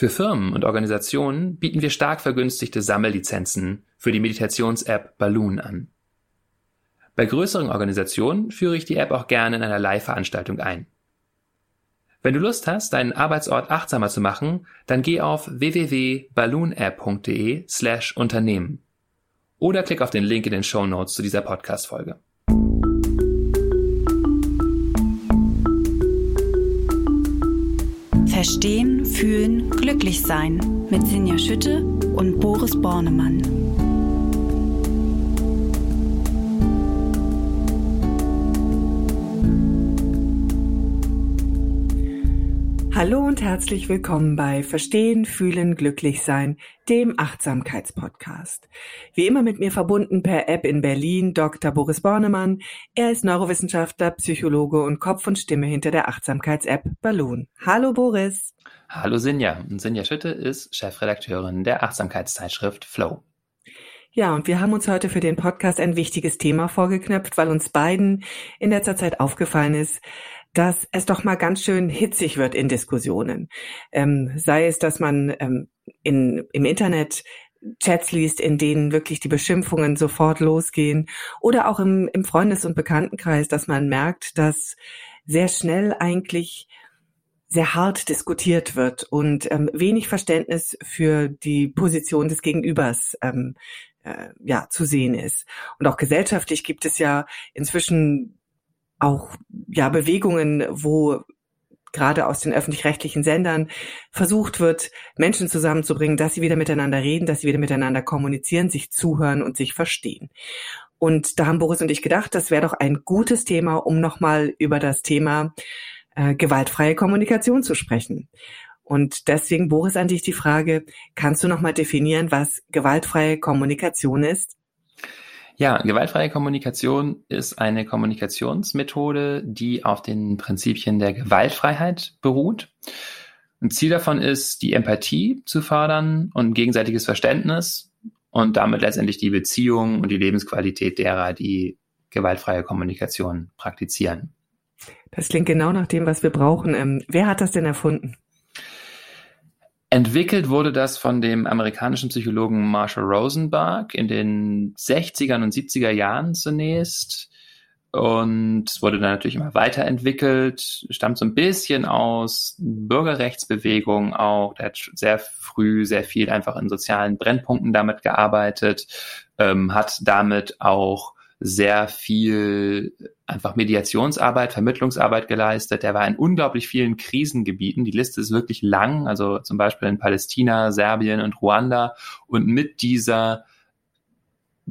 Für Firmen und Organisationen bieten wir stark vergünstigte Sammellizenzen für die Meditations-App Balloon an. Bei größeren Organisationen führe ich die App auch gerne in einer Live-Veranstaltung ein. Wenn du Lust hast, deinen Arbeitsort achtsamer zu machen, dann geh auf www.balloonapp.de slash Unternehmen oder klick auf den Link in den Show Notes zu dieser Podcast-Folge. Verstehen, Fühlen, Glücklich-Sein mit Sinja Schütte und Boris Bornemann. Hallo und herzlich willkommen bei Verstehen, Fühlen, Glücklichsein, dem Achtsamkeitspodcast. Wie immer mit mir verbunden per App in Berlin Dr. Boris Bornemann. Er ist Neurowissenschaftler, Psychologe und Kopf und Stimme hinter der Achtsamkeits-App Balloon. Hallo Boris. Hallo Sinja. Sinja Schütte ist Chefredakteurin der Achtsamkeitszeitschrift Flow. Ja, und wir haben uns heute für den Podcast ein wichtiges Thema vorgeknöpft, weil uns beiden in letzter Zeit aufgefallen ist, dass es doch mal ganz schön hitzig wird in Diskussionen. Ähm, sei es, dass man ähm, in, im Internet Chats liest, in denen wirklich die Beschimpfungen sofort losgehen oder auch im, im Freundes- und Bekanntenkreis, dass man merkt, dass sehr schnell eigentlich sehr hart diskutiert wird und ähm, wenig Verständnis für die Position des Gegenübers ähm, äh, ja zu sehen ist. Und auch gesellschaftlich gibt es ja inzwischen auch ja Bewegungen, wo gerade aus den öffentlich-rechtlichen Sendern versucht wird, Menschen zusammenzubringen, dass sie wieder miteinander reden, dass sie wieder miteinander kommunizieren, sich zuhören und sich verstehen. Und da haben Boris und ich gedacht, das wäre doch ein gutes Thema, um nochmal über das Thema äh, gewaltfreie Kommunikation zu sprechen. Und deswegen, Boris, an dich die Frage, kannst du nochmal definieren, was gewaltfreie Kommunikation ist? Ja, gewaltfreie Kommunikation ist eine Kommunikationsmethode, die auf den Prinzipien der Gewaltfreiheit beruht. Ein Ziel davon ist, die Empathie zu fördern und gegenseitiges Verständnis und damit letztendlich die Beziehung und die Lebensqualität derer, die gewaltfreie Kommunikation praktizieren. Das klingt genau nach dem, was wir brauchen. Ähm, wer hat das denn erfunden? Entwickelt wurde das von dem amerikanischen Psychologen Marshall Rosenberg in den 60ern und 70er Jahren zunächst und wurde dann natürlich immer weiterentwickelt, stammt so ein bisschen aus Bürgerrechtsbewegung auch, der hat sehr früh sehr viel einfach in sozialen Brennpunkten damit gearbeitet, ähm, hat damit auch sehr viel einfach Mediationsarbeit, Vermittlungsarbeit geleistet. Er war in unglaublich vielen Krisengebieten. Die Liste ist wirklich lang, also zum Beispiel in Palästina, Serbien und Ruanda. Und mit dieser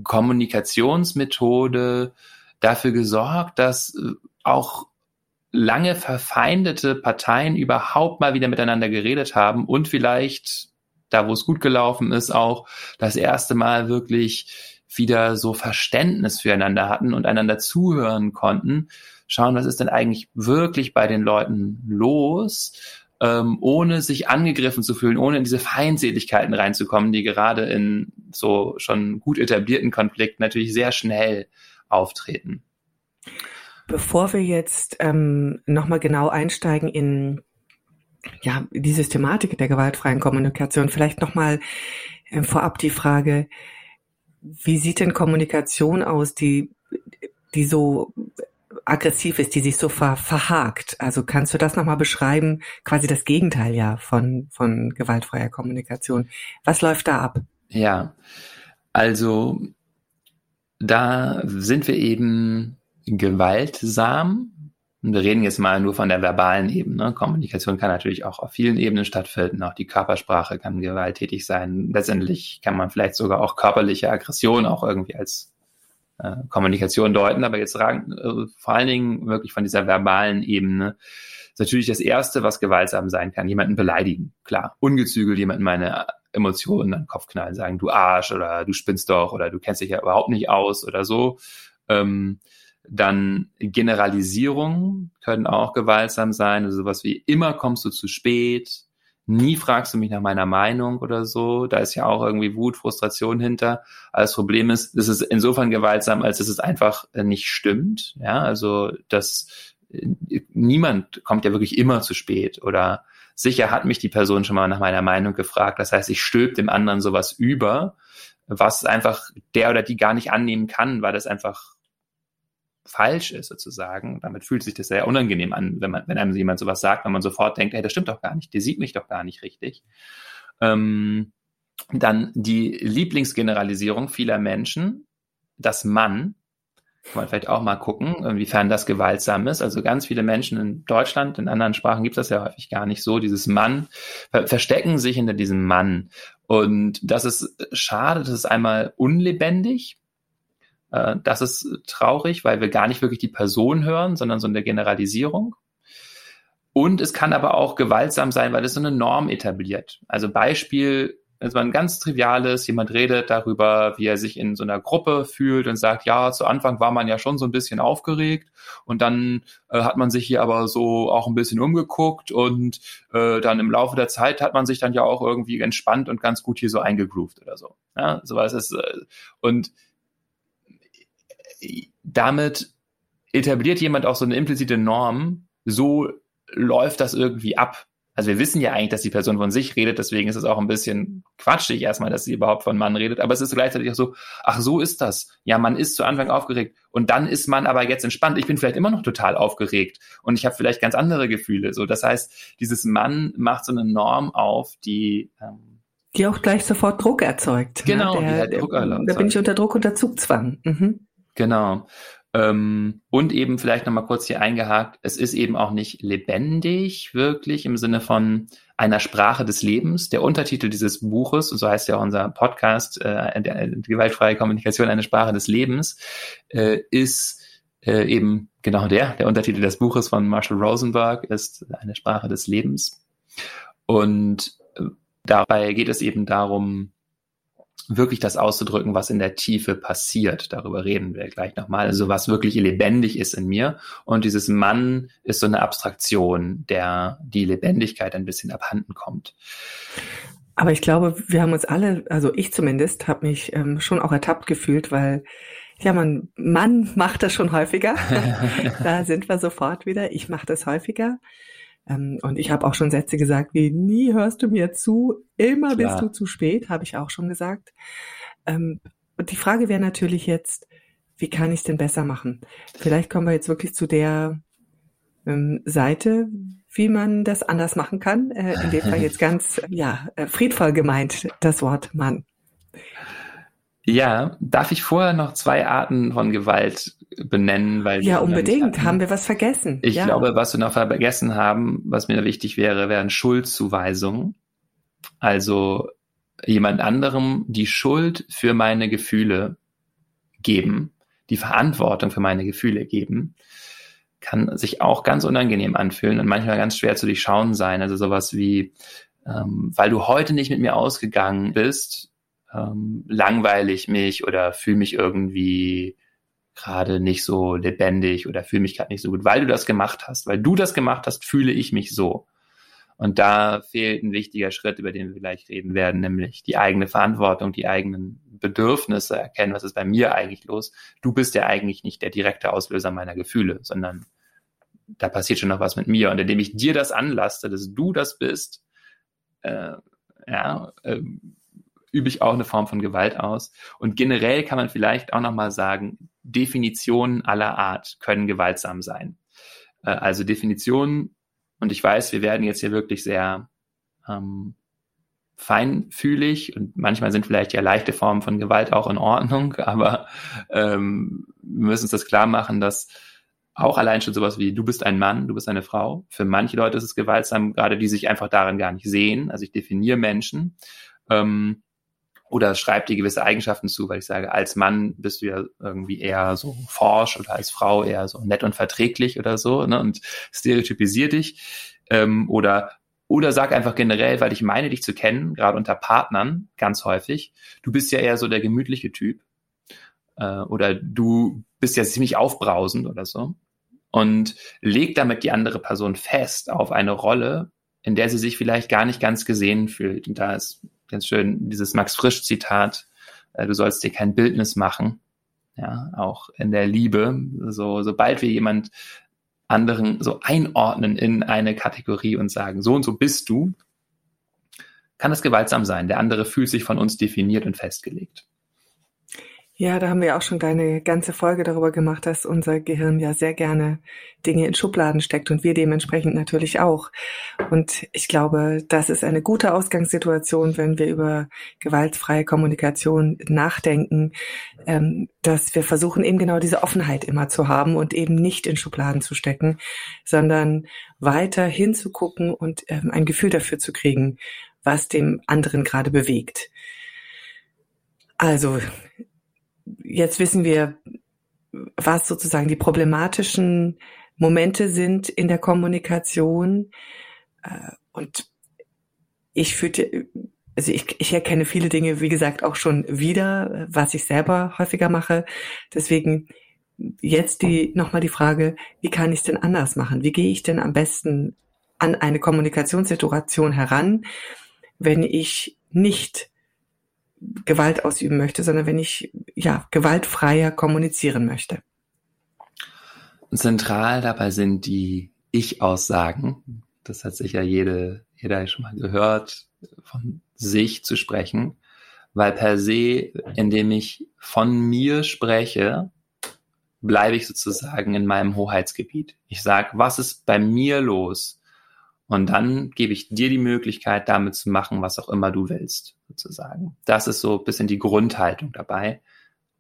Kommunikationsmethode dafür gesorgt, dass äh, auch lange verfeindete Parteien überhaupt mal wieder miteinander geredet haben und vielleicht, da wo es gut gelaufen ist, auch das erste Mal wirklich wieder so Verständnis füreinander hatten und einander zuhören konnten, schauen, was ist denn eigentlich wirklich bei den Leuten los, ähm, ohne sich angegriffen zu fühlen, ohne in diese Feindseligkeiten reinzukommen, die gerade in so schon gut etablierten Konflikten natürlich sehr schnell auftreten. Bevor wir jetzt ähm, nochmal genau einsteigen in ja, die Systematik der gewaltfreien Kommunikation, vielleicht nochmal äh, vorab die Frage, wie sieht denn Kommunikation aus, die, die so aggressiv ist, die sich so ver, verhakt? Also kannst du das nochmal beschreiben? Quasi das Gegenteil ja von, von gewaltfreier Kommunikation. Was läuft da ab? Ja, also da sind wir eben gewaltsam wir reden jetzt mal nur von der verbalen Ebene. Kommunikation kann natürlich auch auf vielen Ebenen stattfinden. Auch die Körpersprache kann gewalttätig sein. Letztendlich kann man vielleicht sogar auch körperliche Aggression auch irgendwie als äh, Kommunikation deuten. Aber jetzt sagen, äh, vor allen Dingen wirklich von dieser verbalen Ebene ist natürlich das Erste, was gewaltsam sein kann. Jemanden beleidigen, klar. Ungezügelt jemanden meine Emotionen an den Kopf knallen, sagen, du Arsch oder du spinnst doch oder du kennst dich ja überhaupt nicht aus oder so. Ähm, dann Generalisierungen können auch gewaltsam sein, also sowas wie immer kommst du zu spät, nie fragst du mich nach meiner Meinung oder so. Da ist ja auch irgendwie Wut, Frustration hinter. Aber das Problem ist, es ist insofern gewaltsam, als es einfach nicht stimmt. Ja, also das niemand kommt ja wirklich immer zu spät oder sicher hat mich die Person schon mal nach meiner Meinung gefragt. Das heißt, ich stülp dem anderen sowas über, was einfach der oder die gar nicht annehmen kann, weil das einfach falsch ist sozusagen. Damit fühlt sich das sehr unangenehm an, wenn man, wenn einem jemand sowas sagt, wenn man sofort denkt, hey, das stimmt doch gar nicht, der sieht mich doch gar nicht richtig. Ähm, dann die Lieblingsgeneralisierung vieler Menschen, das Mann, kann man vielleicht auch mal gucken, inwiefern das gewaltsam ist. Also ganz viele Menschen in Deutschland, in anderen Sprachen gibt es das ja häufig gar nicht so. Dieses Mann verstecken sich hinter diesem Mann. Und das ist schade, das ist einmal unlebendig, äh, das ist traurig, weil wir gar nicht wirklich die Person hören, sondern so eine Generalisierung. Und es kann aber auch gewaltsam sein, weil es so eine Norm etabliert. Also Beispiel, es war ein ganz triviales, jemand redet darüber, wie er sich in so einer Gruppe fühlt und sagt, ja, zu Anfang war man ja schon so ein bisschen aufgeregt und dann äh, hat man sich hier aber so auch ein bisschen umgeguckt und äh, dann im Laufe der Zeit hat man sich dann ja auch irgendwie entspannt und ganz gut hier so eingegroovt oder so. Ja, sowas ist, äh, und damit etabliert jemand auch so eine implizite Norm, so läuft das irgendwie ab. Also wir wissen ja eigentlich, dass die Person von sich redet, deswegen ist es auch ein bisschen quatschig erstmal, dass sie überhaupt von Mann redet, aber es ist gleichzeitig auch so, ach so ist das. Ja, man ist zu Anfang aufgeregt und dann ist man aber jetzt entspannt. Ich bin vielleicht immer noch total aufgeregt und ich habe vielleicht ganz andere Gefühle. So, das heißt, dieses Mann macht so eine Norm auf, die ähm, die auch gleich sofort Druck erzeugt. Ne? Genau, ne? der, die Druck erzeugt. Da bin ich unter Druck, unter Zugzwang. Mhm. Genau. Ähm, und eben vielleicht nochmal kurz hier eingehakt, es ist eben auch nicht lebendig, wirklich im Sinne von einer Sprache des Lebens. Der Untertitel dieses Buches, und so heißt ja auch unser Podcast, äh, der, die gewaltfreie Kommunikation, eine Sprache des Lebens, äh, ist äh, eben genau der. Der Untertitel des Buches von Marshall Rosenberg ist eine Sprache des Lebens. Und äh, dabei geht es eben darum, wirklich das auszudrücken, was in der Tiefe passiert. Darüber reden wir gleich nochmal. Also was wirklich lebendig ist in mir. Und dieses Mann ist so eine Abstraktion, der die Lebendigkeit ein bisschen abhanden kommt. Aber ich glaube, wir haben uns alle, also ich zumindest, habe mich ähm, schon auch ertappt gefühlt, weil ja, man, Mann macht das schon häufiger. da sind wir sofort wieder. Ich mache das häufiger. Ähm, und ich habe auch schon Sätze gesagt wie, nie hörst du mir zu, immer Klar. bist du zu spät, habe ich auch schon gesagt. Ähm, und die Frage wäre natürlich jetzt, wie kann ich es denn besser machen? Vielleicht kommen wir jetzt wirklich zu der ähm, Seite, wie man das anders machen kann. Äh, in dem Fall jetzt ganz ja, äh, friedvoll gemeint, das Wort Mann. Ja, darf ich vorher noch zwei Arten von Gewalt benennen? Weil ja, unbedingt. Haben wir was vergessen? Ich ja. glaube, was wir noch vergessen haben, was mir wichtig wäre, wären Schuldzuweisungen. Also jemand anderem die Schuld für meine Gefühle geben, die Verantwortung für meine Gefühle geben, kann sich auch ganz unangenehm anfühlen und manchmal ganz schwer zu durchschauen sein. Also sowas wie, ähm, weil du heute nicht mit mir ausgegangen bist, ähm, langweile ich mich oder fühle mich irgendwie gerade nicht so lebendig oder fühle mich gerade nicht so gut, weil du das gemacht hast. Weil du das gemacht hast, fühle ich mich so. Und da fehlt ein wichtiger Schritt, über den wir gleich reden werden, nämlich die eigene Verantwortung, die eigenen Bedürfnisse erkennen, was ist bei mir eigentlich los. Du bist ja eigentlich nicht der direkte Auslöser meiner Gefühle, sondern da passiert schon noch was mit mir. Und indem ich dir das anlaste, dass du das bist, äh, ja, äh, übe ich auch eine Form von Gewalt aus. Und generell kann man vielleicht auch nochmal sagen, Definitionen aller Art können gewaltsam sein. Äh, also Definitionen, und ich weiß, wir werden jetzt hier wirklich sehr ähm, feinfühlig und manchmal sind vielleicht ja leichte Formen von Gewalt auch in Ordnung, aber ähm, wir müssen uns das klar machen, dass auch allein schon sowas wie du bist ein Mann, du bist eine Frau. Für manche Leute ist es gewaltsam, gerade die sich einfach darin gar nicht sehen. Also ich definiere Menschen. Ähm, oder schreibe dir gewisse Eigenschaften zu, weil ich sage, als Mann bist du ja irgendwie eher so forsch oder als Frau eher so nett und verträglich oder so, ne, und stereotypisier dich. Ähm, oder oder sag einfach generell, weil ich meine, dich zu kennen, gerade unter Partnern, ganz häufig, du bist ja eher so der gemütliche Typ. Äh, oder du bist ja ziemlich aufbrausend oder so. Und leg damit die andere Person fest auf eine Rolle, in der sie sich vielleicht gar nicht ganz gesehen fühlt. Und da ist ganz schön dieses Max Frisch Zitat, äh, du sollst dir kein Bildnis machen. Ja, auch in der Liebe. So, sobald wir jemand anderen so einordnen in eine Kategorie und sagen, so und so bist du, kann das gewaltsam sein. Der andere fühlt sich von uns definiert und festgelegt. Ja, da haben wir auch schon eine ganze Folge darüber gemacht, dass unser Gehirn ja sehr gerne Dinge in Schubladen steckt und wir dementsprechend natürlich auch. Und ich glaube, das ist eine gute Ausgangssituation, wenn wir über gewaltfreie Kommunikation nachdenken, ähm, dass wir versuchen, eben genau diese Offenheit immer zu haben und eben nicht in Schubladen zu stecken, sondern weiter hinzugucken und ähm, ein Gefühl dafür zu kriegen, was dem anderen gerade bewegt. Also jetzt wissen wir, was sozusagen die problematischen Momente sind in der Kommunikation. Äh, und ich fühlte, also ich, ich erkenne viele Dinge, wie gesagt, auch schon wieder, was ich selber häufiger mache. Deswegen jetzt die, nochmal die Frage, wie kann ich es denn anders machen? Wie gehe ich denn am besten an eine Kommunikationssituation heran, wenn ich nicht Gewalt ausüben möchte, sondern wenn ich ja gewaltfreier kommunizieren möchte. Zentral dabei sind die Ich-Aussagen. Das hat sicher jede, jeder schon mal gehört, von sich zu sprechen, weil per se, indem ich von mir spreche, bleibe ich sozusagen in meinem Hoheitsgebiet. Ich sage, was ist bei mir los? Und dann gebe ich dir die Möglichkeit, damit zu machen, was auch immer du willst, sozusagen. Das ist so ein bisschen die Grundhaltung dabei.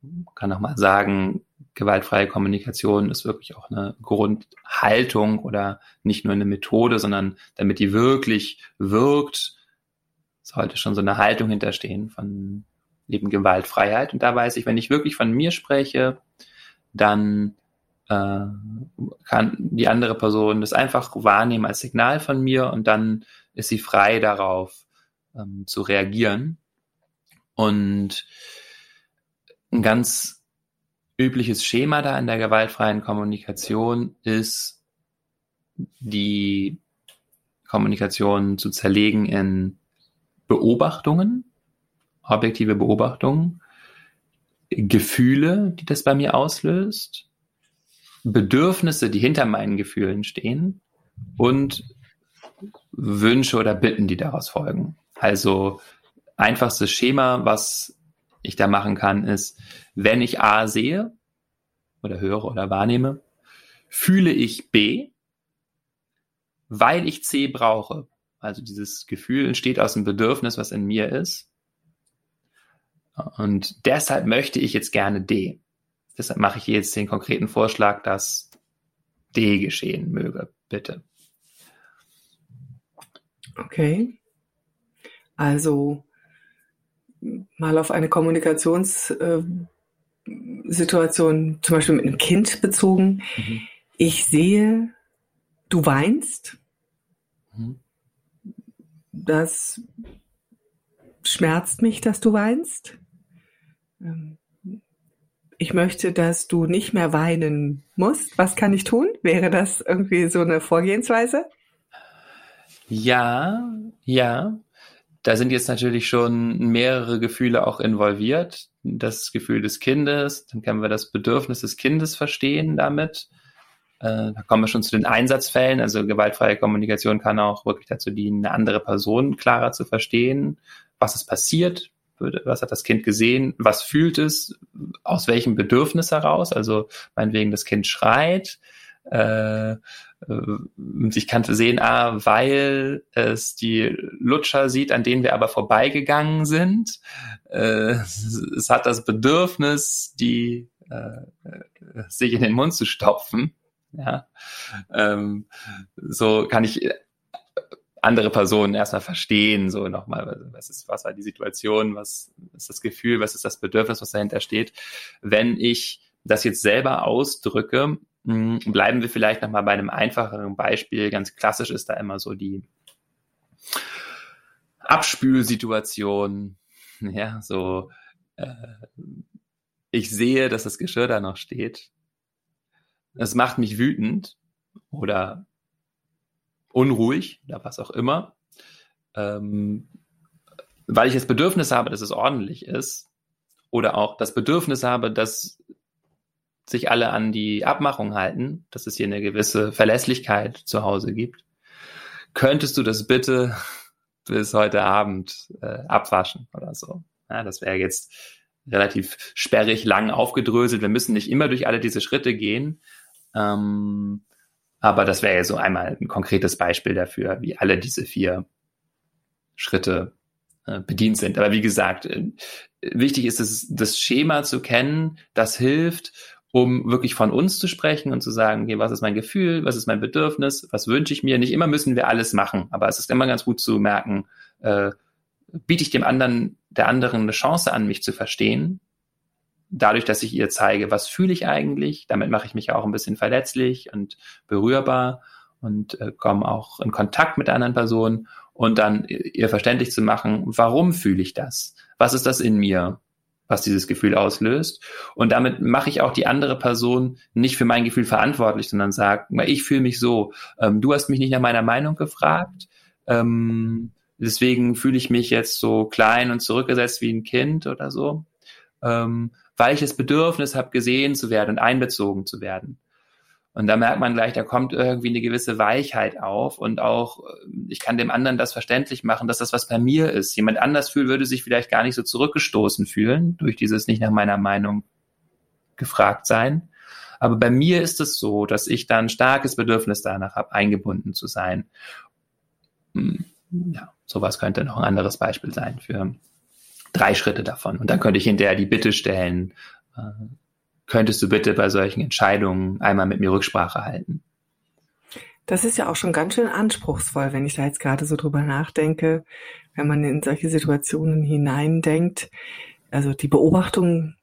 Man kann auch mal sagen, gewaltfreie Kommunikation ist wirklich auch eine Grundhaltung oder nicht nur eine Methode, sondern damit die wirklich wirkt, sollte schon so eine Haltung hinterstehen von eben Gewaltfreiheit. Und da weiß ich, wenn ich wirklich von mir spreche, dann äh, kann die andere Person das einfach wahrnehmen als Signal von mir und dann ist sie frei darauf ähm, zu reagieren. Und ein ganz übliches Schema da in der gewaltfreien Kommunikation ist, die Kommunikation zu zerlegen in Beobachtungen, objektive Beobachtungen, Gefühle, die das bei mir auslöst, Bedürfnisse, die hinter meinen Gefühlen stehen und Wünsche oder Bitten, die daraus folgen. Also einfachstes Schema, was ich da machen kann, ist, wenn ich A sehe oder höre oder wahrnehme, fühle ich B, weil ich C brauche. Also dieses Gefühl entsteht aus dem Bedürfnis, was in mir ist. Und deshalb möchte ich jetzt gerne D. Deshalb mache ich jetzt den konkreten Vorschlag, dass D geschehen möge, bitte. Okay. Also mal auf eine Kommunikationssituation, zum Beispiel mit einem Kind bezogen. Mhm. Ich sehe, du weinst. Mhm. Das schmerzt mich, dass du weinst. Ich möchte, dass du nicht mehr weinen musst. Was kann ich tun? Wäre das irgendwie so eine Vorgehensweise? Ja, ja. Da sind jetzt natürlich schon mehrere Gefühle auch involviert. Das Gefühl des Kindes, dann können wir das Bedürfnis des Kindes verstehen damit. Äh, da kommen wir schon zu den Einsatzfällen. Also gewaltfreie Kommunikation kann auch wirklich dazu dienen, eine andere Person klarer zu verstehen, was ist passiert, was hat das Kind gesehen, was fühlt es, aus welchem Bedürfnis heraus, also meinetwegen das Kind schreit, äh, äh, ich kann sehen, ah, weil es die Lutscher sieht, an denen wir aber vorbeigegangen sind. Äh, es hat das Bedürfnis, die äh, sich in den Mund zu stopfen. Ja, ähm, so kann ich andere Personen erstmal verstehen, so nochmal, was ist, was war die Situation, was ist das Gefühl, was ist das Bedürfnis, was dahinter steht. Wenn ich das jetzt selber ausdrücke, hm, bleiben wir vielleicht nochmal bei einem einfacheren Beispiel. Ganz klassisch ist da immer so die Abspülsituation. Ja, so, äh, ich sehe, dass das Geschirr da noch steht. Es macht mich wütend oder unruhig oder was auch immer, ähm, weil ich das Bedürfnis habe, dass es ordentlich ist oder auch das Bedürfnis habe, dass sich alle an die Abmachung halten, dass es hier eine gewisse Verlässlichkeit zu Hause gibt. Könntest du das bitte bis heute Abend äh, abwaschen oder so? Ja, das wäre jetzt relativ sperrig lang aufgedröselt. Wir müssen nicht immer durch alle diese Schritte gehen. Ähm, aber das wäre ja so einmal ein konkretes Beispiel dafür, wie alle diese vier Schritte äh, bedient sind. Aber wie gesagt, äh, wichtig ist es, das Schema zu kennen, das hilft, um wirklich von uns zu sprechen und zu sagen, okay, was ist mein Gefühl, was ist mein Bedürfnis, was wünsche ich mir. Nicht immer müssen wir alles machen, aber es ist immer ganz gut zu merken, äh, biete ich dem anderen, der anderen eine Chance an, mich zu verstehen dadurch, dass ich ihr zeige, was fühle ich eigentlich, damit mache ich mich auch ein bisschen verletzlich und berührbar und äh, komme auch in Kontakt mit der anderen Person und dann ihr verständlich zu machen, warum fühle ich das? Was ist das in mir, was dieses Gefühl auslöst? Und damit mache ich auch die andere Person nicht für mein Gefühl verantwortlich, sondern sage, ich fühle mich so. Ähm, du hast mich nicht nach meiner Meinung gefragt. Ähm, deswegen fühle ich mich jetzt so klein und zurückgesetzt wie ein Kind oder so. Ähm, weil ich das Bedürfnis habe, gesehen zu werden und einbezogen zu werden. Und da merkt man gleich, da kommt irgendwie eine gewisse Weichheit auf und auch, äh, ich kann dem anderen das verständlich machen, dass das was bei mir ist. Jemand anders fühlt, würde sich vielleicht gar nicht so zurückgestoßen fühlen durch dieses nicht nach meiner Meinung gefragt sein. Aber bei mir ist es so, dass ich da ein starkes Bedürfnis danach habe, eingebunden zu sein. Hm, ja, sowas könnte noch ein anderes Beispiel sein für drei Schritte davon. Und dann könnte ich hinterher die Bitte stellen, äh, könntest du bitte bei solchen Entscheidungen einmal mit mir Rücksprache halten? Das ist ja auch schon ganz schön anspruchsvoll, wenn ich da jetzt gerade so drüber nachdenke, wenn man in solche Situationen hineindenkt. Also die Beobachtung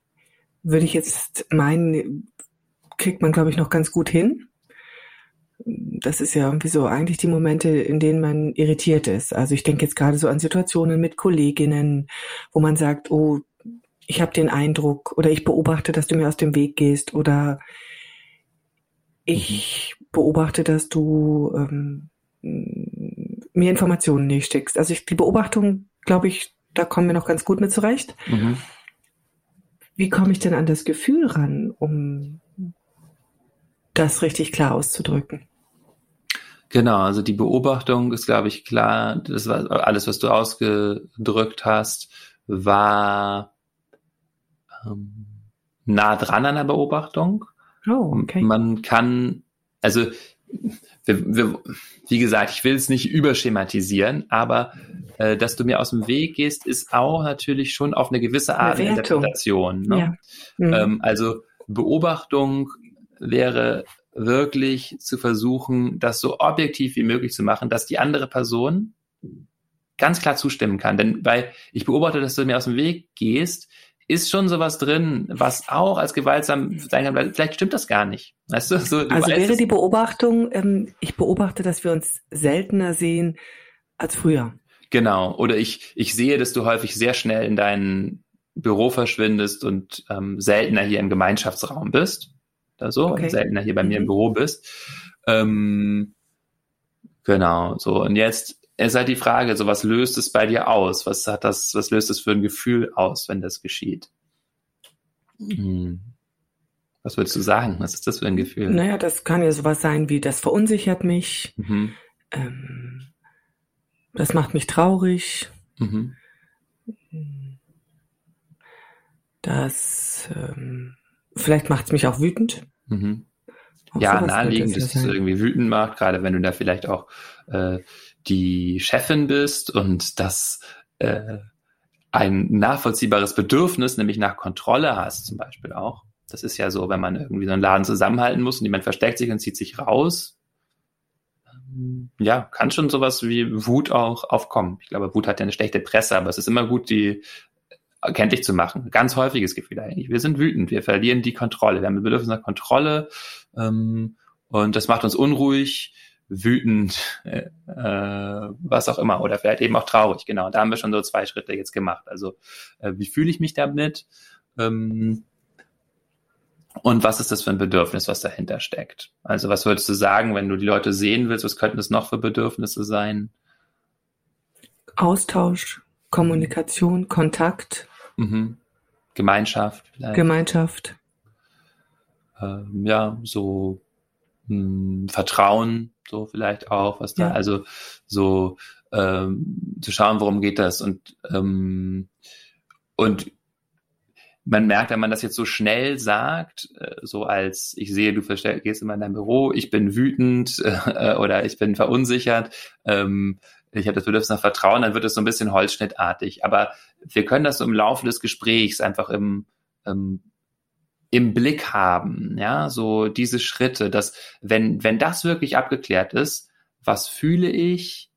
würde ich jetzt meinen, kriegt man, glaube ich, noch ganz gut hin das ist ja irgendwie so eigentlich die Momente, in denen man irritiert ist. Also ich denke jetzt gerade so an Situationen mit Kolleginnen, wo man sagt, oh, ich habe den Eindruck oder ich beobachte, dass du mir aus dem Weg gehst oder ich beobachte, dass du ähm, mir Informationen nicht schickst. Also ich, die Beobachtung, glaube ich, da kommen wir noch ganz gut mit zurecht. Mhm. Wie komme ich denn an das Gefühl ran, um das richtig klar auszudrücken? Genau, also die Beobachtung ist, glaube ich, klar. Das war alles, was du ausgedrückt hast, war ähm, nah dran an der Beobachtung. Oh, okay. Man kann, also wir, wir, wie gesagt, ich will es nicht überschematisieren, aber äh, dass du mir aus dem Weg gehst, ist auch natürlich schon auf eine gewisse Art eine Interpretation. Ne? Ja. Mhm. Ähm, also Beobachtung wäre wirklich zu versuchen, das so objektiv wie möglich zu machen, dass die andere Person ganz klar zustimmen kann. Denn weil ich beobachte, dass du mir aus dem Weg gehst, ist schon sowas drin, was auch als gewaltsam sein kann. Vielleicht stimmt das gar nicht. Weißt du? So, du also wäre die Beobachtung, ähm, ich beobachte, dass wir uns seltener sehen als früher. Genau. Oder ich, ich sehe, dass du häufig sehr schnell in dein Büro verschwindest und ähm, seltener hier im Gemeinschaftsraum bist oder so, okay. seltener hier bei mir im mhm. Büro bist. Ähm, genau, so. Und jetzt ist halt die Frage, so was löst es bei dir aus? Was hat das, was löst es für ein Gefühl aus, wenn das geschieht? Hm. Was würdest du sagen? Was ist das für ein Gefühl? Naja, das kann ja sowas sein wie, das verunsichert mich, mhm. ähm, das macht mich traurig, mhm. das ähm, Vielleicht macht es mich auch wütend. Mhm. ja, naheliegend, dass es irgendwie wütend macht, gerade wenn du da vielleicht auch äh, die Chefin bist und das äh, ein nachvollziehbares Bedürfnis, nämlich nach Kontrolle hast, zum Beispiel auch. Das ist ja so, wenn man irgendwie so einen Laden zusammenhalten muss und jemand versteckt sich und zieht sich raus, ja, kann schon sowas wie Wut auch aufkommen. Ich glaube, Wut hat ja eine schlechte Presse, aber es ist immer gut, die kenntlich zu machen. Ganz häufiges Gefühl eigentlich. Wir sind wütend, wir verlieren die Kontrolle. Wir haben ein Bedürfnis nach Kontrolle ähm, und das macht uns unruhig, wütend, äh, was auch immer. Oder vielleicht eben auch traurig, genau. Da haben wir schon so zwei Schritte jetzt gemacht. Also äh, wie fühle ich mich damit? Ähm, und was ist das für ein Bedürfnis, was dahinter steckt? Also was würdest du sagen, wenn du die Leute sehen willst, was könnten das noch für Bedürfnisse sein? Austausch, Kommunikation, Kontakt. Mhm. Gemeinschaft vielleicht. Gemeinschaft. Ähm, ja, so mh, hm, Vertrauen, so vielleicht auch, was da, ja. also so ähm, zu schauen, worum geht das und ähm, und man merkt, wenn man das jetzt so schnell sagt, äh, so als ich sehe, du gehst immer in dein Büro, ich bin wütend äh, oder ich bin verunsichert, ähm, ich habe das Bedürfnis nach Vertrauen, dann wird es so ein bisschen holzschnittartig. Aber wir können das so im Laufe des Gesprächs einfach im, ähm, im Blick haben, ja, so diese Schritte, dass wenn, wenn das wirklich abgeklärt ist, was fühle ich,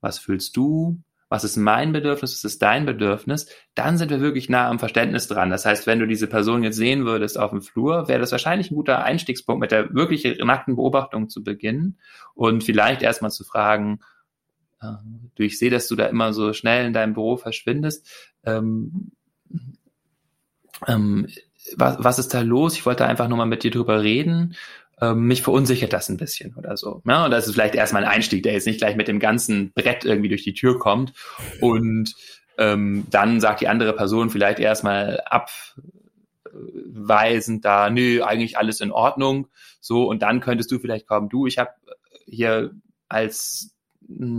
was fühlst du, was ist mein Bedürfnis, was ist dein Bedürfnis, dann sind wir wirklich nah am Verständnis dran. Das heißt, wenn du diese Person jetzt sehen würdest auf dem Flur, wäre das wahrscheinlich ein guter Einstiegspunkt, mit der wirklich nackten Beobachtung zu beginnen und vielleicht erstmal zu fragen, du, ich sehe, dass du da immer so schnell in deinem Büro verschwindest. Ähm, ähm, was, was ist da los? Ich wollte einfach nur mal mit dir drüber reden ähm, mich verunsichert das ein bisschen oder so. Ja, und das ist vielleicht erstmal ein Einstieg, der jetzt nicht gleich mit dem ganzen Brett irgendwie durch die Tür kommt. Und ähm, dann sagt die andere Person vielleicht erstmal abweisend da, nö, eigentlich alles in Ordnung. So, und dann könntest du vielleicht kommen, du, ich habe hier als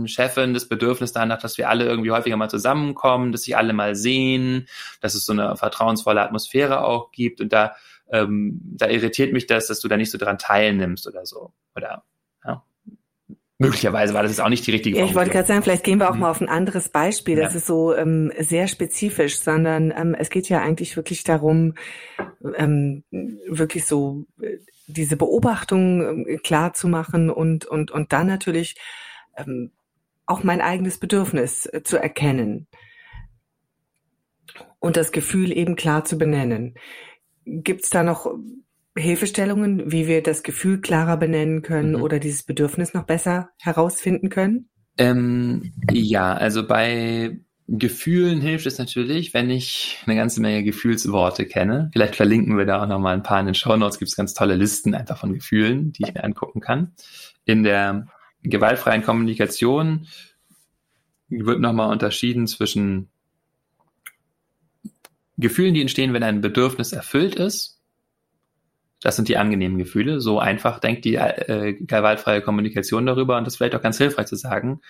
Chefin das Bedürfnis danach, dass wir alle irgendwie häufiger mal zusammenkommen, dass sich alle mal sehen, dass es so eine vertrauensvolle Atmosphäre auch gibt. Und da ähm, da irritiert mich das, dass du da nicht so dran teilnimmst oder so. Oder ja. Möglicherweise war das jetzt auch nicht die richtige ja, Ich wollte gerade sagen, vielleicht gehen wir auch mhm. mal auf ein anderes Beispiel. Das ja. ist so ähm, sehr spezifisch, sondern ähm, es geht ja eigentlich wirklich darum, ähm, wirklich so äh, diese Beobachtung ähm, klar zu machen und, und, und dann natürlich ähm, auch mein eigenes Bedürfnis äh, zu erkennen und das Gefühl eben klar zu benennen. Gibt es da noch Hilfestellungen, wie wir das Gefühl klarer benennen können mhm. oder dieses Bedürfnis noch besser herausfinden können? Ähm, ja, also bei Gefühlen hilft es natürlich, wenn ich eine ganze Menge Gefühlsworte kenne. Vielleicht verlinken wir da auch nochmal ein paar in den Show Notes. Gibt es ganz tolle Listen einfach von Gefühlen, die ich mir angucken kann. In der gewaltfreien Kommunikation wird nochmal unterschieden zwischen Gefühlen, die entstehen, wenn ein Bedürfnis erfüllt ist. Das sind die angenehmen Gefühle. So einfach denkt die äh, gewaltfreie Kommunikation darüber und das ist vielleicht auch ganz hilfreich zu sagen.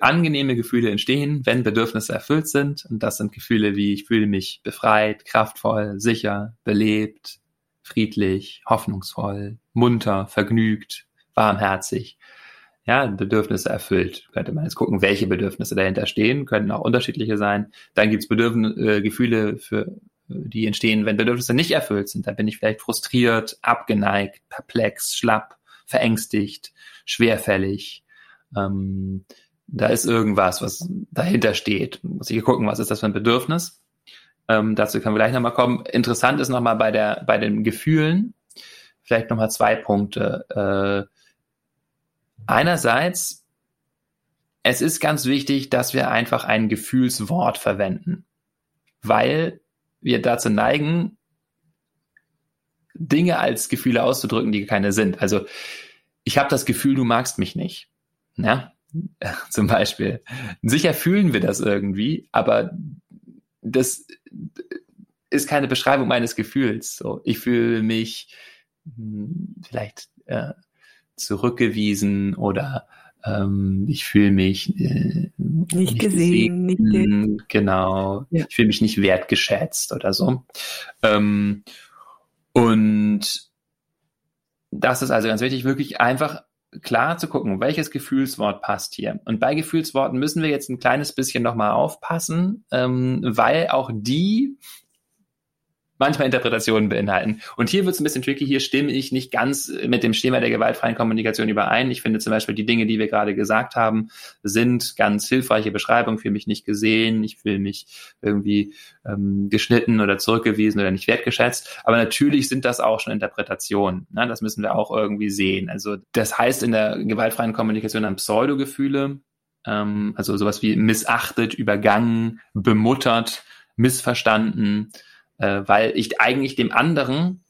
Angenehme Gefühle entstehen, wenn Bedürfnisse erfüllt sind. Und das sind Gefühle wie ich fühle mich befreit, kraftvoll, sicher, belebt, friedlich, hoffnungsvoll, munter, vergnügt, warmherzig ja, Bedürfnisse erfüllt. Könnte man jetzt gucken, welche Bedürfnisse dahinter stehen, könnten auch unterschiedliche sein. Dann gibt es äh, Gefühle, für, die entstehen, wenn Bedürfnisse nicht erfüllt sind. Da bin ich vielleicht frustriert, abgeneigt, perplex, schlapp, verängstigt, schwerfällig. Ähm, da ist irgendwas, was dahinter steht. Muss ich gucken, was ist das für ein Bedürfnis? Ähm, dazu können wir gleich nochmal kommen. Interessant ist nochmal bei der, bei den Gefühlen, vielleicht nochmal zwei Punkte. Äh, Einerseits, es ist ganz wichtig, dass wir einfach ein Gefühlswort verwenden, weil wir dazu neigen, Dinge als Gefühle auszudrücken, die keine sind. Also ich habe das Gefühl, du magst mich nicht. Ja, zum Beispiel. Sicher fühlen wir das irgendwie, aber das ist keine Beschreibung meines Gefühls. So, ich fühle mich hm, vielleicht äh, zurückgewiesen oder ähm, ich fühle mich äh, nicht, nicht, gesehen, gesehen nicht genau, ja. ich fühle mich nicht wertgeschätzt oder so. Ähm, und das ist also ganz wichtig, wirklich einfach klar zu gucken, welches Gefühlswort passt hier. Und bei Gefühlsworten müssen wir jetzt ein kleines bisschen nochmal aufpassen, ähm, weil auch die manchmal Interpretationen beinhalten. Und hier wird es ein bisschen tricky. Hier stimme ich nicht ganz mit dem Schema der gewaltfreien Kommunikation überein. Ich finde zum Beispiel die Dinge, die wir gerade gesagt haben, sind ganz hilfreiche Beschreibungen. Ich fühle mich nicht gesehen. Ich fühle mich irgendwie ähm, geschnitten oder zurückgewiesen oder nicht wertgeschätzt. Aber natürlich sind das auch schon Interpretationen. Ne? Das müssen wir auch irgendwie sehen. Also das heißt in der gewaltfreien Kommunikation dann Pseudogefühle. Ähm, also sowas wie missachtet, übergangen, bemuttert, missverstanden äh, weil ich eigentlich dem anderen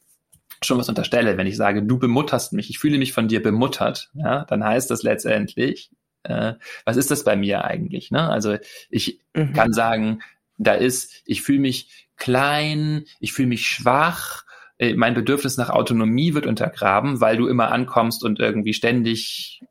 schon was unterstelle, wenn ich sage, du bemutterst mich, ich fühle mich von dir bemuttert, ja, dann heißt das letztendlich, äh, was ist das bei mir eigentlich? Ne? Also ich mhm. kann sagen, da ist, ich fühle mich klein, ich fühle mich schwach, äh, mein Bedürfnis nach Autonomie wird untergraben, weil du immer ankommst und irgendwie ständig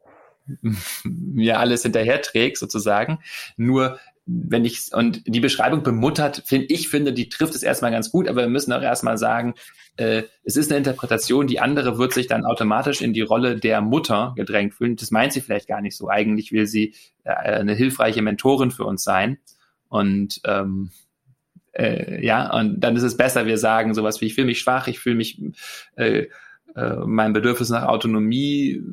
mir alles hinterher trägst, sozusagen. Nur wenn ich und die Beschreibung bemuttert, finde ich finde, die trifft es erstmal ganz gut, aber wir müssen auch erstmal sagen, äh, es ist eine Interpretation, die andere wird sich dann automatisch in die Rolle der Mutter gedrängt fühlen. Das meint sie vielleicht gar nicht so. Eigentlich will sie äh, eine hilfreiche Mentorin für uns sein. Und ähm, äh, ja, und dann ist es besser, wir sagen sowas wie, ich fühle mich schwach, ich fühle mich äh, äh, mein Bedürfnis nach Autonomie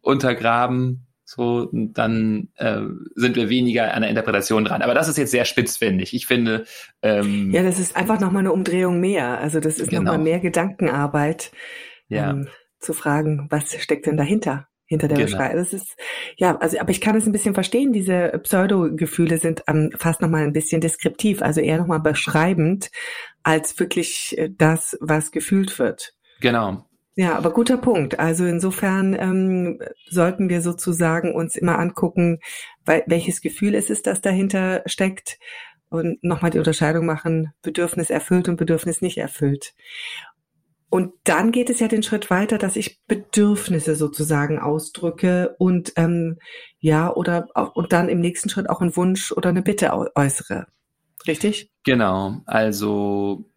untergraben so, dann äh, sind wir weniger an der Interpretation dran. Aber das ist jetzt sehr spitzfindig. Ich finde. Ähm, ja, das ist einfach nochmal eine Umdrehung mehr. Also das ist genau. nochmal mehr Gedankenarbeit, ja. ähm, zu fragen, was steckt denn dahinter? hinter der genau. Beschreibung. Das ist, ja, also, aber ich kann es ein bisschen verstehen. Diese Pseudo-Gefühle sind ähm, fast nochmal ein bisschen deskriptiv, also eher nochmal beschreibend, als wirklich äh, das, was gefühlt wird. Genau. Ja, aber guter Punkt. Also insofern ähm, sollten wir sozusagen uns immer angucken, welches Gefühl es ist, das dahinter steckt und nochmal die Unterscheidung machen, Bedürfnis erfüllt und Bedürfnis nicht erfüllt. Und dann geht es ja den Schritt weiter, dass ich Bedürfnisse sozusagen ausdrücke und ähm, ja oder und dann im nächsten Schritt auch einen Wunsch oder eine Bitte äußere. Richtig? Genau. Also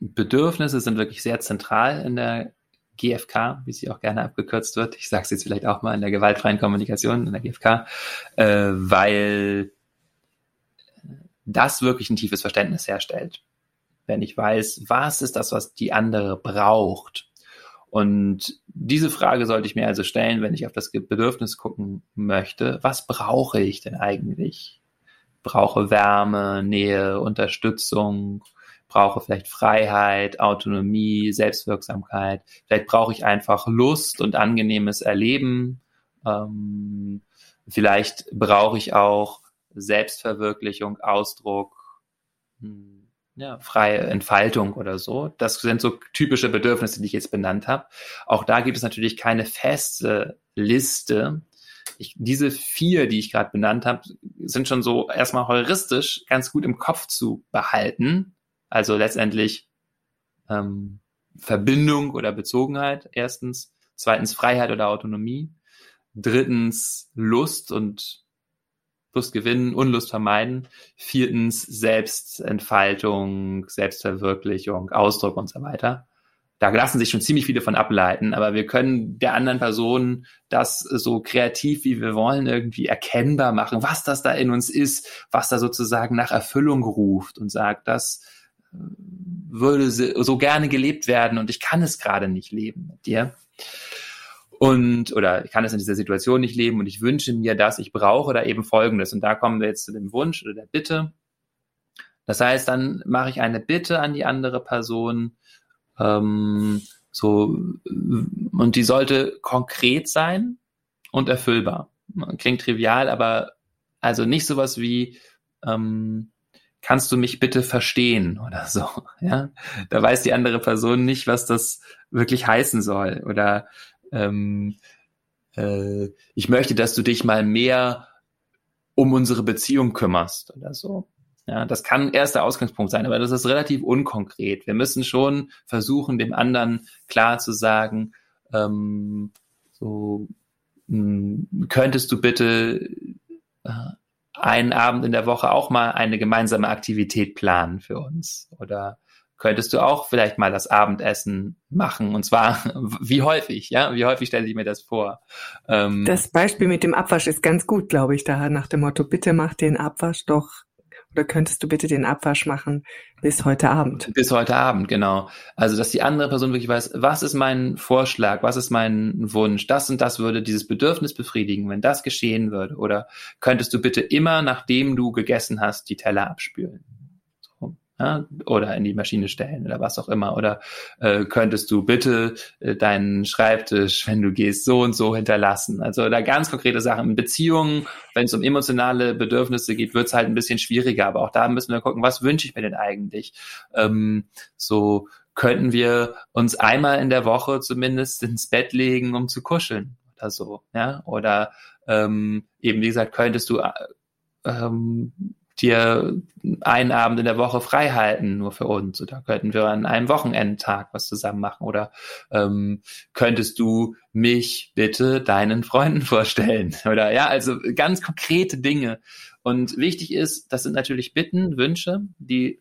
Bedürfnisse sind wirklich sehr zentral in der GFK, wie sie auch gerne abgekürzt wird. Ich sage es jetzt vielleicht auch mal in der gewaltfreien Kommunikation, in der GFK, äh, weil das wirklich ein tiefes Verständnis herstellt. Wenn ich weiß, was ist das, was die andere braucht. Und diese Frage sollte ich mir also stellen, wenn ich auf das Bedürfnis gucken möchte. Was brauche ich denn eigentlich? brauche Wärme, Nähe, Unterstützung, brauche vielleicht Freiheit, Autonomie, Selbstwirksamkeit. Vielleicht brauche ich einfach Lust und angenehmes Erleben. Ähm, vielleicht brauche ich auch Selbstverwirklichung, Ausdruck, hm, ja, freie Entfaltung oder so. Das sind so typische Bedürfnisse, die ich jetzt benannt habe. Auch da gibt es natürlich keine feste Liste. Ich, diese vier, die ich gerade benannt habe, sind schon so erstmal heuristisch ganz gut im Kopf zu behalten. Also letztendlich ähm, Verbindung oder Bezogenheit erstens, zweitens Freiheit oder Autonomie, drittens Lust und Lust gewinnen, Unlust vermeiden, viertens Selbstentfaltung, Selbstverwirklichung, Ausdruck und so weiter. Da lassen sich schon ziemlich viele von ableiten, aber wir können der anderen Person das so kreativ wie wir wollen irgendwie erkennbar machen, was das da in uns ist, was da sozusagen nach Erfüllung ruft und sagt, das würde so gerne gelebt werden und ich kann es gerade nicht leben mit dir. Und, oder ich kann es in dieser Situation nicht leben und ich wünsche mir das, ich brauche da eben Folgendes. Und da kommen wir jetzt zu dem Wunsch oder der Bitte. Das heißt, dann mache ich eine Bitte an die andere Person, ähm, so, und die sollte konkret sein und erfüllbar. Klingt trivial, aber also nicht sowas wie, ähm, kannst du mich bitte verstehen oder so, ja. Da weiß die andere Person nicht, was das wirklich heißen soll oder ähm, äh, ich möchte, dass du dich mal mehr um unsere Beziehung kümmerst oder so. Ja, das kann erster Ausgangspunkt sein, aber das ist relativ unkonkret. Wir müssen schon versuchen, dem anderen klar zu sagen, ähm, so mh, hm, könntest du bitte äh, einen Abend in der Woche auch mal eine gemeinsame Aktivität planen für uns? Oder könntest du auch vielleicht mal das Abendessen machen? Und zwar, wie häufig, ja? Wie häufig stelle ich mir das vor? Ähm, das Beispiel mit dem Abwasch ist ganz gut, glaube ich, da nach dem Motto, bitte mach den Abwasch doch Oder könntest du bitte den Abwasch machen bis heute Abend? Bis heute Abend, genau. Also, dass die andere Person wirklich weiß, was ist mein Vorschlag, was ist mein Wunsch, das und das würde dieses Bedürfnis befriedigen, wenn das geschehen würde. Oder könntest du bitte immer, nachdem du gegessen hast, die Teller abspülen? Ja, oder in die Maschine stellen oder was auch immer. Oder äh, könntest du bitte äh, deinen Schreibtisch, wenn du gehst, so und so hinterlassen. Also da ganz konkrete Sachen. In Beziehungen, wenn es um emotionale Bedürfnisse geht, wird es halt ein bisschen schwieriger. Aber auch da müssen wir gucken, was wünsche ich mir denn eigentlich? Ähm, so könnten wir uns einmal in der Woche zumindest ins Bett legen, um zu kuscheln oder so. Ja, oder ähm, eben wie gesagt, könntest du äh, ähm, dir einen Abend in der Woche frei halten, nur für uns. Oder könnten wir an einem Wochenendtag was zusammen machen? Oder ähm, könntest du mich bitte deinen Freunden vorstellen? Oder ja, also ganz konkrete Dinge. Und wichtig ist, das sind natürlich Bitten, Wünsche, die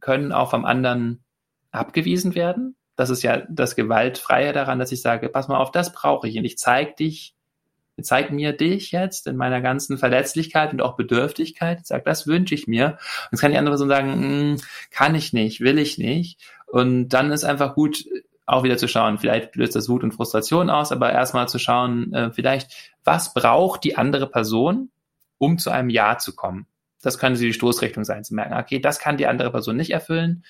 können auch vom anderen abgewiesen werden. Das ist ja das Gewaltfreie daran, dass ich sage, pass mal auf, das brauche ich und ich zeige dich zeig mir dich jetzt in meiner ganzen Verletzlichkeit und auch Bedürftigkeit. Sag, das wünsche ich mir. Und jetzt kann die andere Person sagen, hm, kann ich nicht, will ich nicht. Und dann ist einfach gut, auch wieder zu schauen, vielleicht löst das Wut und Frustration aus, aber erstmal zu schauen, äh, vielleicht, was braucht die andere Person, um zu einem Ja zu kommen? Das könnte die Stoßrichtung sein, zu merken, okay, das kann die andere Person nicht erfüllen.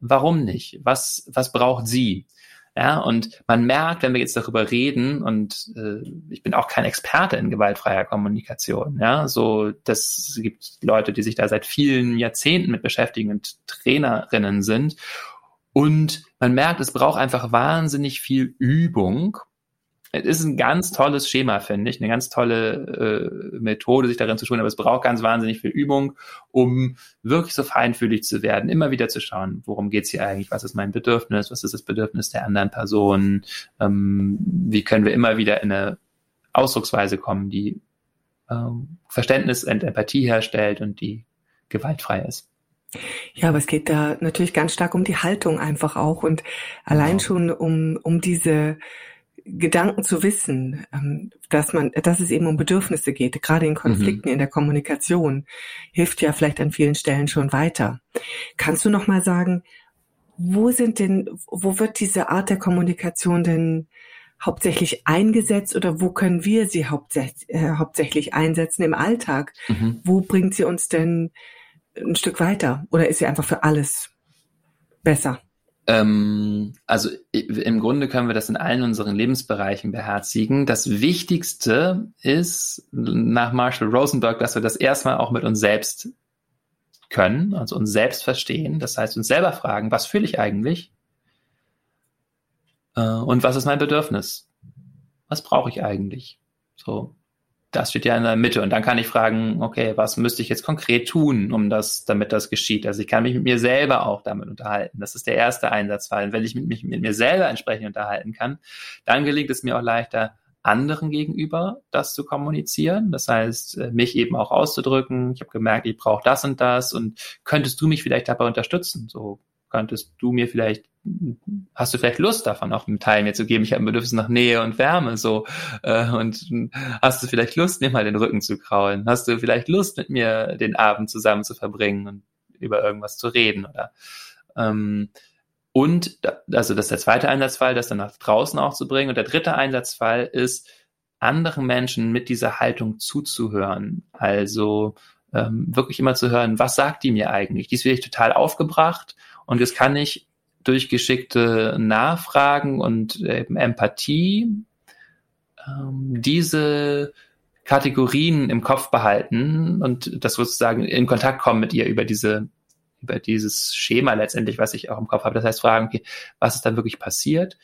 Warum nicht? Was, was braucht sie? Ja, und man merkt, wenn wir jetzt darüber reden, und äh, ich bin auch kein Experte in gewaltfreier Kommunikation, ja, so, das gibt Leute, die sich da seit vielen Jahrzehnten mit beschäftigen und Trainerinnen sind. Und man merkt, es braucht einfach wahnsinnig viel Übung, es ist ein ganz tolles Schema, finde ich, eine ganz tolle äh, Methode, sich darin zu schulen, aber es braucht ganz wahnsinnig viel Übung, um wirklich so feinfühlig zu werden, immer wieder zu schauen, worum geht's hier eigentlich, was ist mein Bedürfnis, was ist das Bedürfnis der anderen Person, ähm, wie können wir immer wieder in eine Ausdrucksweise kommen, die ähm, Verständnis und Empathie herstellt und die gewaltfrei ist. Ja, aber es geht da natürlich ganz stark um die Haltung einfach auch und allein genau. schon um, um diese Gedanken zu wissen, ähm, dass man, dass es eben um Bedürfnisse geht, gerade in Konflikten mhm. in der Kommunikation, hilft ja vielleicht an vielen Stellen schon weiter. Kannst du noch mal sagen, wo sind denn, wo wird diese Art der Kommunikation denn hauptsächlich eingesetzt oder wo können wir sie hauptsächlich, äh, hauptsächlich einsetzen im Alltag? Mhm. Wo bringt sie uns denn ein Stück weiter oder ist sie einfach für alles besser? Ähm, also im Grunde können wir das in allen unseren Lebensbereichen beherzigen. Das Wichtigste ist nach Marshall Rosenberg, dass wir das erstmal auch mit uns selbst können, also uns selbst verstehen. Das heißt, uns selber fragen, was fühle ich eigentlich? Äh, und was ist mein Bedürfnis? Was brauche ich eigentlich? So das steht ja in der Mitte. Und dann kann ich fragen, okay, was müsste ich jetzt konkret tun, um das, damit das geschieht? Also ich kann mich mit mir selber auch damit unterhalten. Das ist der erste Einsatzfall. Und wenn ich mich mit mir selber entsprechend unterhalten kann, dann gelingt es mir auch leichter, anderen gegenüber das zu kommunizieren. Das heißt, äh, mich eben auch auszudrücken. Ich habe gemerkt, ich brauche das und das und könntest du mich vielleicht dabei unterstützen? So könntest du mir vielleicht, hast du vielleicht Lust davon auch einen Teil mir zu geben? Ich habe ein Bedürfnis nach Nähe und Wärme so äh, und hast du vielleicht Lust, mir mal den Rücken zu kraulen? Hast du vielleicht Lust, mit mir den Abend zusammen zu verbringen und über irgendwas zu reden oder ähm, und also das ist der zweite Einsatzfall, das dann nach draußen auch zu bringen. Und der dritte Einsatzfall ist, anderen Menschen mit dieser Haltung zuzuhören. Also ähm, wirklich immer zu hören, was sagt die mir eigentlich? Die ist wirklich total aufgebracht und jetzt kann ich durch geschickte Nachfragen und eben Empathie ähm, diese Kategorien im Kopf behalten und das sozusagen in Kontakt kommen mit ihr über diese über dieses Schema letztendlich, was ich auch im Kopf habe. Das heißt, fragen, okay, was ist da wirklich passiert?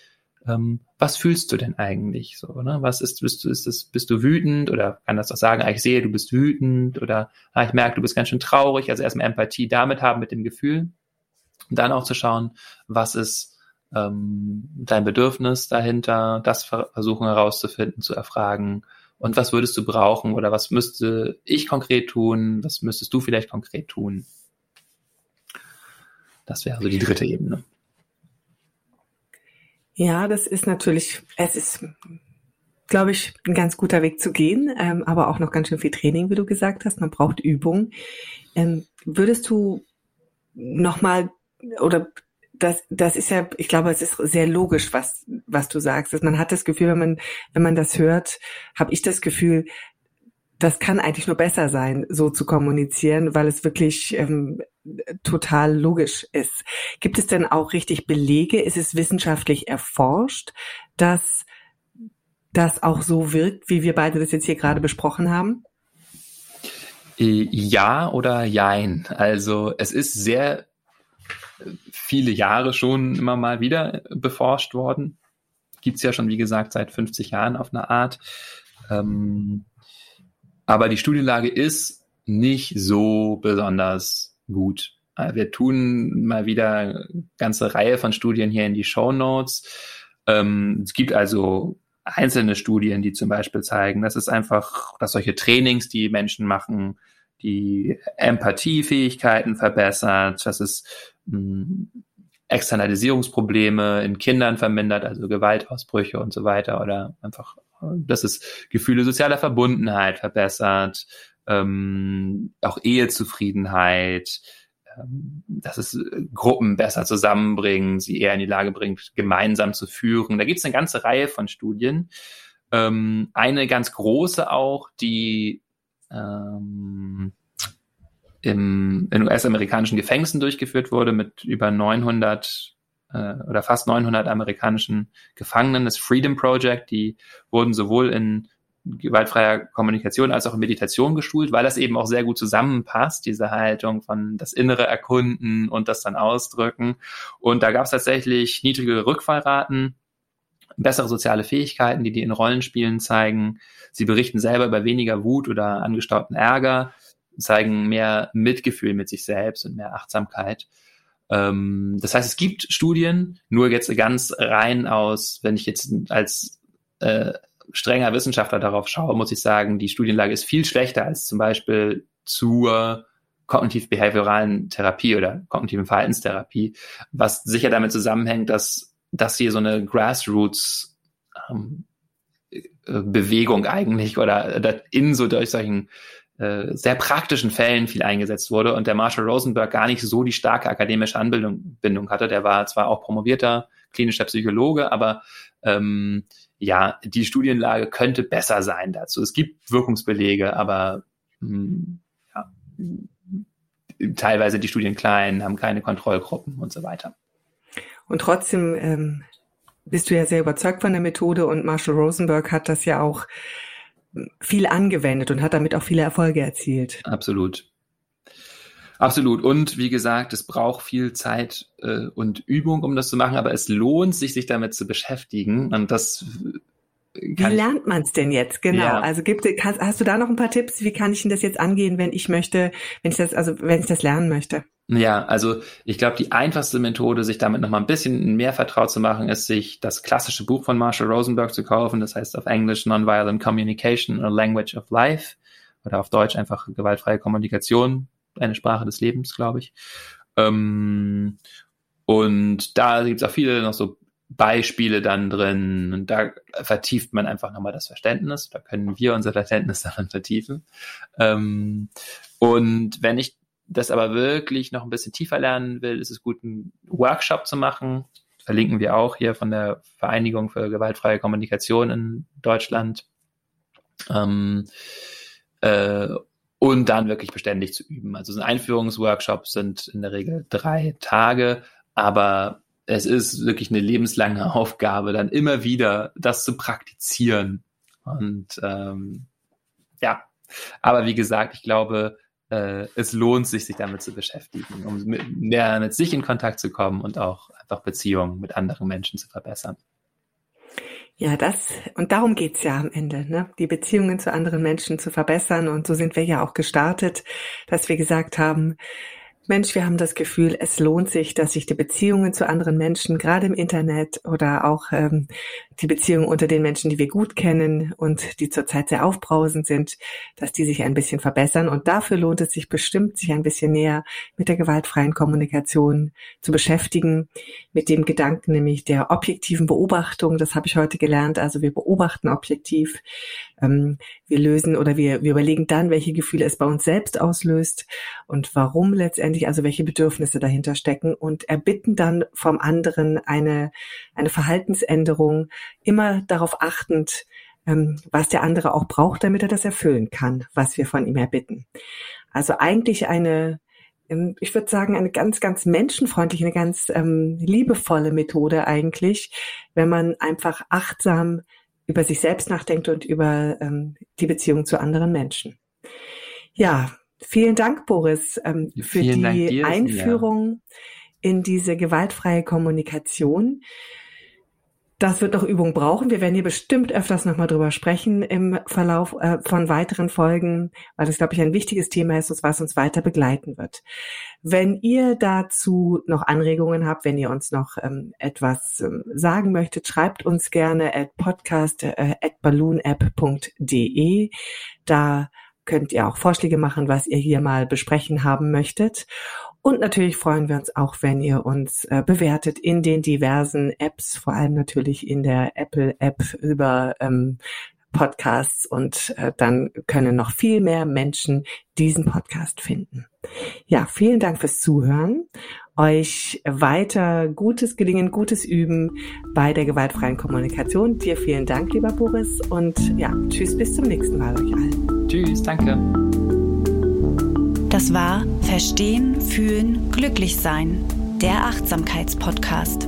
Ähm, was fühlst du denn eigentlich so? Ne? Was ist, bist du, ist das, bist du wütend oder kann das doch sagen, ah, ich sehe, du bist wütend oder ah, ich merke, du bist ganz schön traurig. Also erstmal Empathie damit haben mit dem Gefühl. Und dann auch zu schauen, was ist ähm, dein Bedürfnis dahinter, das versuchen herauszufinden, zu erfragen. Und was würdest du brauchen oder was müsste ich konkret tun? Was müsstest du vielleicht konkret tun? Das wäre also die dritte Ebene. Ja, das ist natürlich, es ist glaube ich, ein ganz guter Weg zu gehen, ähm, aber auch noch ganz schön viel Training, wie du gesagt hast. Man braucht Übung. Ähm, würdest du nochmal oder das, das ist ja, ich glaube, es ist sehr logisch, was, was du sagst. Also man hat das Gefühl, wenn man, wenn man das hört, habe ich das Gefühl, das kann eigentlich nur besser sein, so zu kommunizieren, weil es wirklich ähm, total logisch ist. Gibt es denn auch richtig Belege? Ist es wissenschaftlich erforscht, dass das auch so wirkt, wie wir beide das jetzt hier gerade besprochen haben? Äh, ja oder jein. Also es ist sehr viele Jahre schon immer mal wieder beforscht worden. Gibt's ja schon, wie gesagt, seit 50 Jahren auf eine Art. Ähm, aber die Studienlage ist nicht so besonders gut. Äh, wir tun mal wieder eine ganze Reihe von Studien hier in die Show Notes. Ähm, es gibt also einzelne Studien, die zum Beispiel zeigen, dass es einfach, dass solche Trainings, die Menschen machen, die Empathiefähigkeiten verbessert, dass es mh, hm, Externalisierungsprobleme in Kindern vermindert, also Gewaltausbrüche und so weiter, oder einfach, dass es Gefühle sozialer Verbundenheit verbessert, ähm, auch Ehezufriedenheit, ähm, dass es Gruppen besser zusammenbringen, sie eher in die Lage bringt, gemeinsam zu führen. Da gibt es eine ganze Reihe von Studien. Ähm, eine ganz große auch, die ähm, im, in US-amerikanischen Gefängnissen durchgeführt wurde mit über 900 äh, oder fast 900 amerikanischen Gefangenen, das Freedom Project, die wurden sowohl in gewaltfreier Kommunikation als auch in Meditation geschult, weil das eben auch sehr gut zusammenpasst, diese Haltung von das innere Erkunden und das dann ausdrücken. Und da gab es tatsächlich niedrige Rückfallraten, bessere soziale Fähigkeiten, die die in Rollenspielen zeigen. Sie berichten selber über weniger Wut oder angestauten Ärger zeigen mehr Mitgefühl mit sich selbst und mehr Achtsamkeit. Ähm, das heißt, es gibt Studien, nur jetzt ganz rein aus, wenn ich jetzt als äh, strenger Wissenschaftler darauf schaue, muss ich sagen, die Studienlage ist viel schlechter als zum Beispiel zur kognitiv-behavioralen Therapie oder kognitiven Verhaltenstherapie, was sicher damit zusammenhängt, dass, dass hier so eine Grassroots ähm, äh, Bewegung eigentlich oder, oder in so durch solchen äh, sehr praktischen Fällen viel eingesetzt wurde und der Marshall Rosenberg gar nicht so die starke akademische Anbindung Bindung hatte. Der war zwar auch promovierter klinischer Psychologe, aber ähm, ja, die Studienlage könnte besser sein dazu. Es gibt Wirkungsbelege, aber mh, hm, ja, teilweise die Studien klein, haben keine Kontrollgruppen und so weiter. Und trotzdem ähm, bist du ja sehr überzeugt von der Methode und Marshall Rosenberg hat das ja auch viel angewendet und hat damit auch viele Erfolge erzielt. Absolut. Absolut. Und wie gesagt, es braucht viel Zeit äh, und Übung, um das zu machen, aber es lohnt sich, sich damit zu beschäftigen. Und das wie lernt man es denn jetzt? Genau. Ja. Also gibt, hast, hast du da noch ein paar Tipps? Wie kann ich denn das jetzt angehen, wenn ich möchte, wenn ich das, also wenn ich das lernen möchte? Ja, also ich glaube, die einfachste Methode, sich damit nochmal ein bisschen mehr vertraut zu machen, ist, sich das klassische Buch von Marshall Rosenberg zu kaufen. Das heißt auf Englisch Nonviolent Communication, a Language of Life. Oder auf Deutsch einfach gewaltfreie Kommunikation, eine Sprache des Lebens, glaube ich. Ähm, und da gibt es auch viele noch so Beispiele dann drin und da vertieft man einfach nochmal das Verständnis. Da können wir unser Verständnis daran vertiefen. Ähm, und wenn ich das aber wirklich noch ein bisschen tiefer lernen will, ist es gut, einen Workshop zu machen. Verlinken wir auch hier von der Vereinigung für gewaltfreie Kommunikation in Deutschland. Ähm, äh, und dann wirklich beständig zu üben. Also so ein Einführungsworkshop sind in der Regel drei Tage, aber es ist wirklich eine lebenslange Aufgabe, dann immer wieder das zu praktizieren. Und ähm, ja, aber wie gesagt, ich glaube, äh, es lohnt sich, sich damit zu beschäftigen, um mit, mehr mit sich in Kontakt zu kommen und auch einfach Beziehungen mit anderen Menschen zu verbessern. Ja, das, und darum geht's ja am Ende, ne? die Beziehungen zu anderen Menschen zu verbessern. Und so sind wir ja auch gestartet, dass wir gesagt haben, Mensch, wir haben das Gefühl, es lohnt sich, dass sich die Beziehungen zu anderen Menschen, gerade im Internet oder auch ähm, die Beziehungen unter den Menschen, die wir gut kennen und die zurzeit sehr aufbrausend sind, dass die sich ein bisschen verbessern. Und dafür lohnt es sich bestimmt, sich ein bisschen näher mit der gewaltfreien Kommunikation zu beschäftigen, mit dem Gedanken nämlich der objektiven Beobachtung. Das habe ich heute gelernt. Also wir beobachten objektiv. Ähm, wir lösen oder wir, wir überlegen dann, welche Gefühle es bei uns selbst auslöst und warum letztendlich, also welche Bedürfnisse dahinter stecken und erbitten dann vom anderen eine, eine Verhaltensänderung, immer darauf achtend, ähm, was der andere auch braucht, damit er das erfüllen kann, was wir von ihm erbitten. Also eigentlich eine, ähm, ich würde sagen, eine ganz, ganz menschenfreundliche, eine ganz ähm, liebevolle Methode eigentlich, wenn man einfach achtsam über sich selbst nachdenkt und über ähm, die Beziehung zu anderen Menschen. Ja, vielen Dank, Boris, ähm, für die dir, Einführung ja. in diese gewaltfreie Kommunikation. Das wird noch Übung brauchen. Wir werden hier bestimmt öfters nochmal drüber sprechen im Verlauf äh, von weiteren Folgen, weil das, glaube ich, ein wichtiges Thema ist, was uns weiter begleiten wird. Wenn ihr dazu noch Anregungen habt, wenn ihr uns noch ähm, etwas ähm, sagen möchtet, schreibt uns gerne at podcast äh, at balloonapp.de. Da könnt ihr auch Vorschläge machen, was ihr hier mal besprechen haben möchtet. Und natürlich freuen wir uns auch, wenn ihr uns äh, bewertet in den diversen Apps, vor allem natürlich in der Apple-App über ähm, Podcasts und äh, dann können noch viel mehr Menschen diesen Podcast finden. Ja, vielen Dank fürs Zuhören. Euch weiter gutes Gelingen, gutes Üben bei der gewaltfreien Kommunikation. Dir vielen Dank, lieber Boris. Und ja, tschüss, bis zum nächsten Mal euch allen. Tschüss, danke. Das war Verstehen, Fühlen, Glücklich Sein, der Achtsamkeitspodcast.